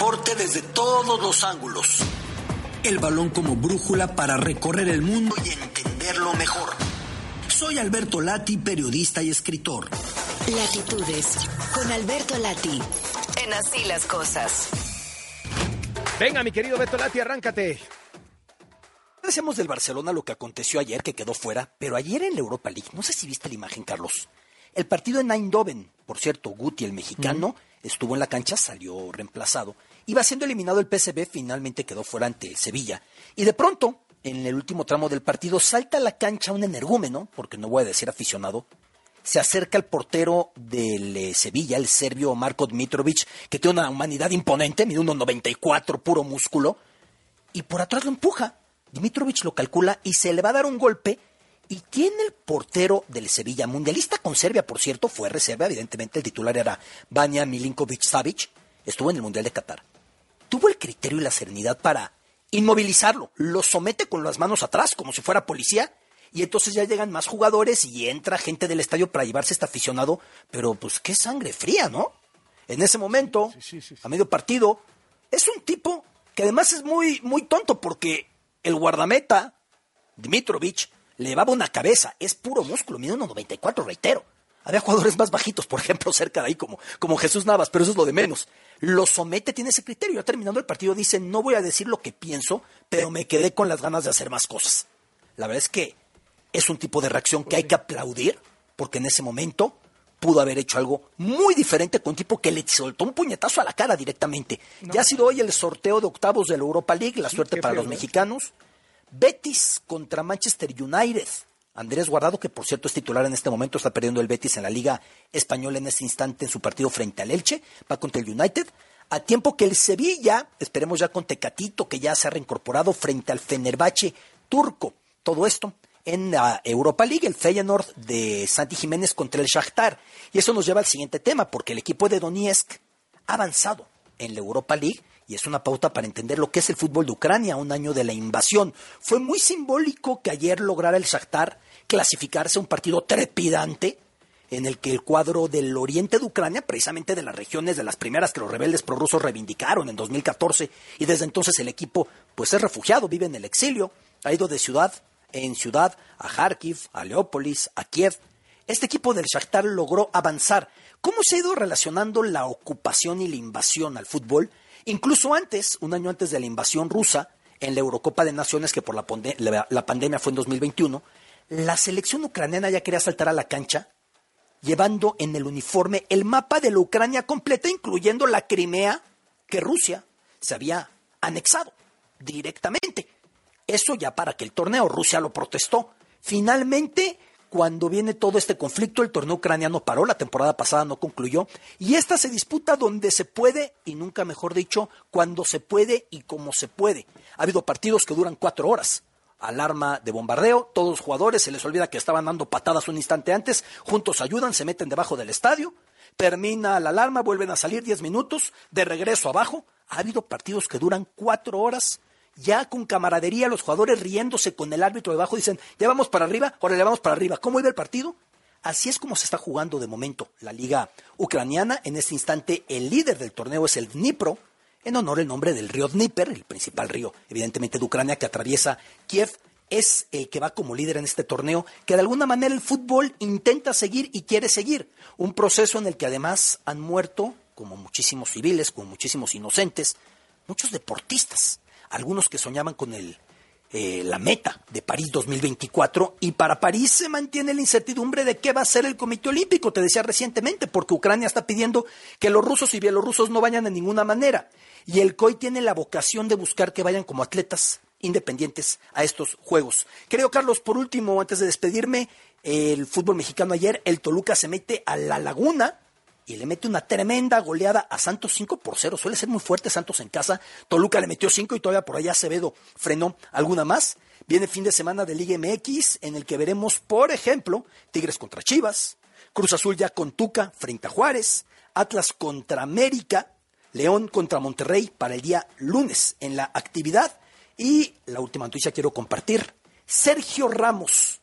deporte desde todos los ángulos. El balón como brújula para recorrer el mundo y entenderlo mejor. Soy Alberto Lati, periodista y escritor. Latitudes, con Alberto Lati, en Así las Cosas. Venga, mi querido Beto Lati, arráncate. Decíamos del Barcelona lo que aconteció ayer, que quedó fuera, pero ayer en la Europa League, no sé si viste la imagen, Carlos. El partido en Eindhoven, por cierto, Guti, el mexicano, estuvo en la cancha, salió reemplazado. Iba siendo eliminado el PSV, finalmente quedó fuera ante el Sevilla. Y de pronto, en el último tramo del partido, salta a la cancha un energúmeno, porque no voy a decir aficionado, se acerca al portero del eh, Sevilla, el serbio Marko Dmitrovic, que tiene una humanidad imponente, mide 1,94, puro músculo, y por atrás lo empuja. Dmitrovic lo calcula y se le va a dar un golpe. Y tiene el portero del Sevilla, mundialista con Serbia, por cierto, fue reserva, evidentemente el titular era Banja Milinkovic Savic, estuvo en el Mundial de Qatar. Tuvo el criterio y la serenidad para inmovilizarlo, lo somete con las manos atrás, como si fuera policía, y entonces ya llegan más jugadores y entra gente del estadio para llevarse este aficionado, pero pues qué sangre fría, ¿no? En ese momento, a medio partido, es un tipo que además es muy, muy tonto porque el guardameta, Dmitrovic, le llevaba una cabeza, es puro músculo, mide 1,94, reitero. Había jugadores más bajitos, por ejemplo, cerca de ahí, como, como Jesús Navas, pero eso es lo de menos. Lo somete, tiene ese criterio. Ya terminando el partido dice, no voy a decir lo que pienso, pero me quedé con las ganas de hacer más cosas. La verdad es que es un tipo de reacción que hay que aplaudir, porque en ese momento pudo haber hecho algo muy diferente con un tipo que le soltó un puñetazo a la cara directamente. ya ha sido hoy el sorteo de octavos de la Europa League, la suerte para los mexicanos. Betis contra Manchester United. Andrés Guardado, que por cierto es titular en este momento, está perdiendo el Betis en la Liga Española en este instante en su partido frente al Elche, va contra el United. A tiempo que el Sevilla, esperemos ya con Tecatito, que ya se ha reincorporado frente al Fenerbahce turco. Todo esto en la Europa League, el Feyenoord de Santi Jiménez contra el Shakhtar. Y eso nos lleva al siguiente tema, porque el equipo de Donetsk ha avanzado en la Europa League y es una pauta para entender lo que es el fútbol de Ucrania, un año de la invasión. Fue muy simbólico que ayer lograra el Shakhtar clasificarse a un partido trepidante en el que el cuadro del oriente de Ucrania, precisamente de las regiones de las primeras que los rebeldes prorrusos reivindicaron en 2014, y desde entonces el equipo pues es refugiado, vive en el exilio, ha ido de ciudad en ciudad a Kharkiv, a Leópolis, a Kiev. Este equipo del Shakhtar logró avanzar. ¿Cómo se ha ido relacionando la ocupación y la invasión al fútbol? Incluso antes, un año antes de la invasión rusa, en la Eurocopa de Naciones, que por la, la pandemia fue en 2021, la selección ucraniana ya quería saltar a la cancha llevando en el uniforme el mapa de la Ucrania completa, incluyendo la Crimea que Rusia se había anexado directamente. Eso ya para que el torneo Rusia lo protestó. Finalmente, cuando viene todo este conflicto, el torneo ucraniano paró, la temporada pasada no concluyó, y esta se disputa donde se puede, y nunca mejor dicho, cuando se puede y como se puede. Ha habido partidos que duran cuatro horas. Alarma de bombardeo, todos los jugadores se les olvida que estaban dando patadas un instante antes, juntos ayudan, se meten debajo del estadio, termina la alarma, vuelven a salir diez minutos, de regreso abajo. Ha habido partidos que duran cuatro horas ya con camaradería, los jugadores riéndose con el árbitro debajo, dicen, ya vamos para arriba, ahora le vamos para arriba. ¿Cómo iba el partido? Así es como se está jugando de momento la liga ucraniana. En este instante el líder del torneo es el Dnipro, en honor al nombre del río Dnieper, el principal río evidentemente de Ucrania que atraviesa Kiev. Es el que va como líder en este torneo, que de alguna manera el fútbol intenta seguir y quiere seguir. Un proceso en el que además han muerto, como muchísimos civiles, como muchísimos inocentes, muchos deportistas algunos que soñaban con el, eh, la meta de París 2024 y para París se mantiene la incertidumbre de qué va a ser el Comité Olímpico, te decía recientemente, porque Ucrania está pidiendo que los rusos y bielorrusos no vayan de ninguna manera y el COI tiene la vocación de buscar que vayan como atletas independientes a estos Juegos. Creo, Carlos, por último, antes de despedirme, el fútbol mexicano ayer, el Toluca se mete a la laguna y le mete una tremenda goleada a Santos 5 por 0. Suele ser muy fuerte Santos en casa. Toluca le metió 5 y todavía por allá Acevedo frenó alguna más. Viene fin de semana de Liga MX en el que veremos, por ejemplo, Tigres contra Chivas, Cruz Azul ya con Tuca frente a Juárez, Atlas contra América, León contra Monterrey para el día lunes en la actividad. Y la última noticia quiero compartir. Sergio Ramos,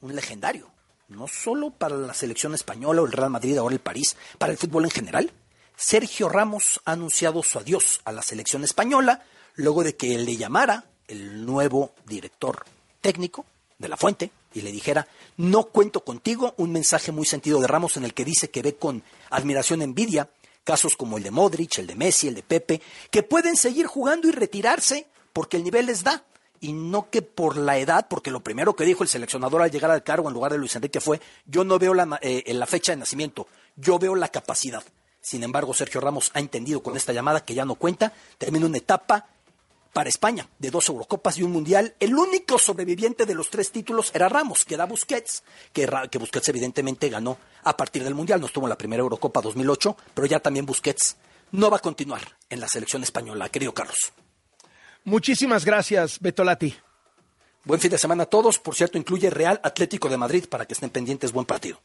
un legendario, no solo para la selección española o el Real Madrid, ahora el París, para el fútbol en general. Sergio Ramos ha anunciado su adiós a la selección española luego de que le llamara el nuevo director técnico de la fuente y le dijera, no cuento contigo, un mensaje muy sentido de Ramos en el que dice que ve con admiración envidia casos como el de Modric, el de Messi, el de Pepe, que pueden seguir jugando y retirarse porque el nivel les da y no que por la edad, porque lo primero que dijo el seleccionador al llegar al cargo en lugar de Luis Enrique fue, yo no veo la, eh, la fecha de nacimiento, yo veo la capacidad. Sin embargo, Sergio Ramos ha entendido con esta llamada que ya no cuenta, termina una etapa para España de dos Eurocopas y un Mundial. El único sobreviviente de los tres títulos era Ramos, que da Busquets, que, que Busquets evidentemente ganó a partir del Mundial. No estuvo en la primera Eurocopa 2008, pero ya también Busquets no va a continuar en la selección española, querido Carlos. Muchísimas gracias, Betolati. Buen fin de semana a todos. Por cierto, incluye Real Atlético de Madrid para que estén pendientes. Buen partido.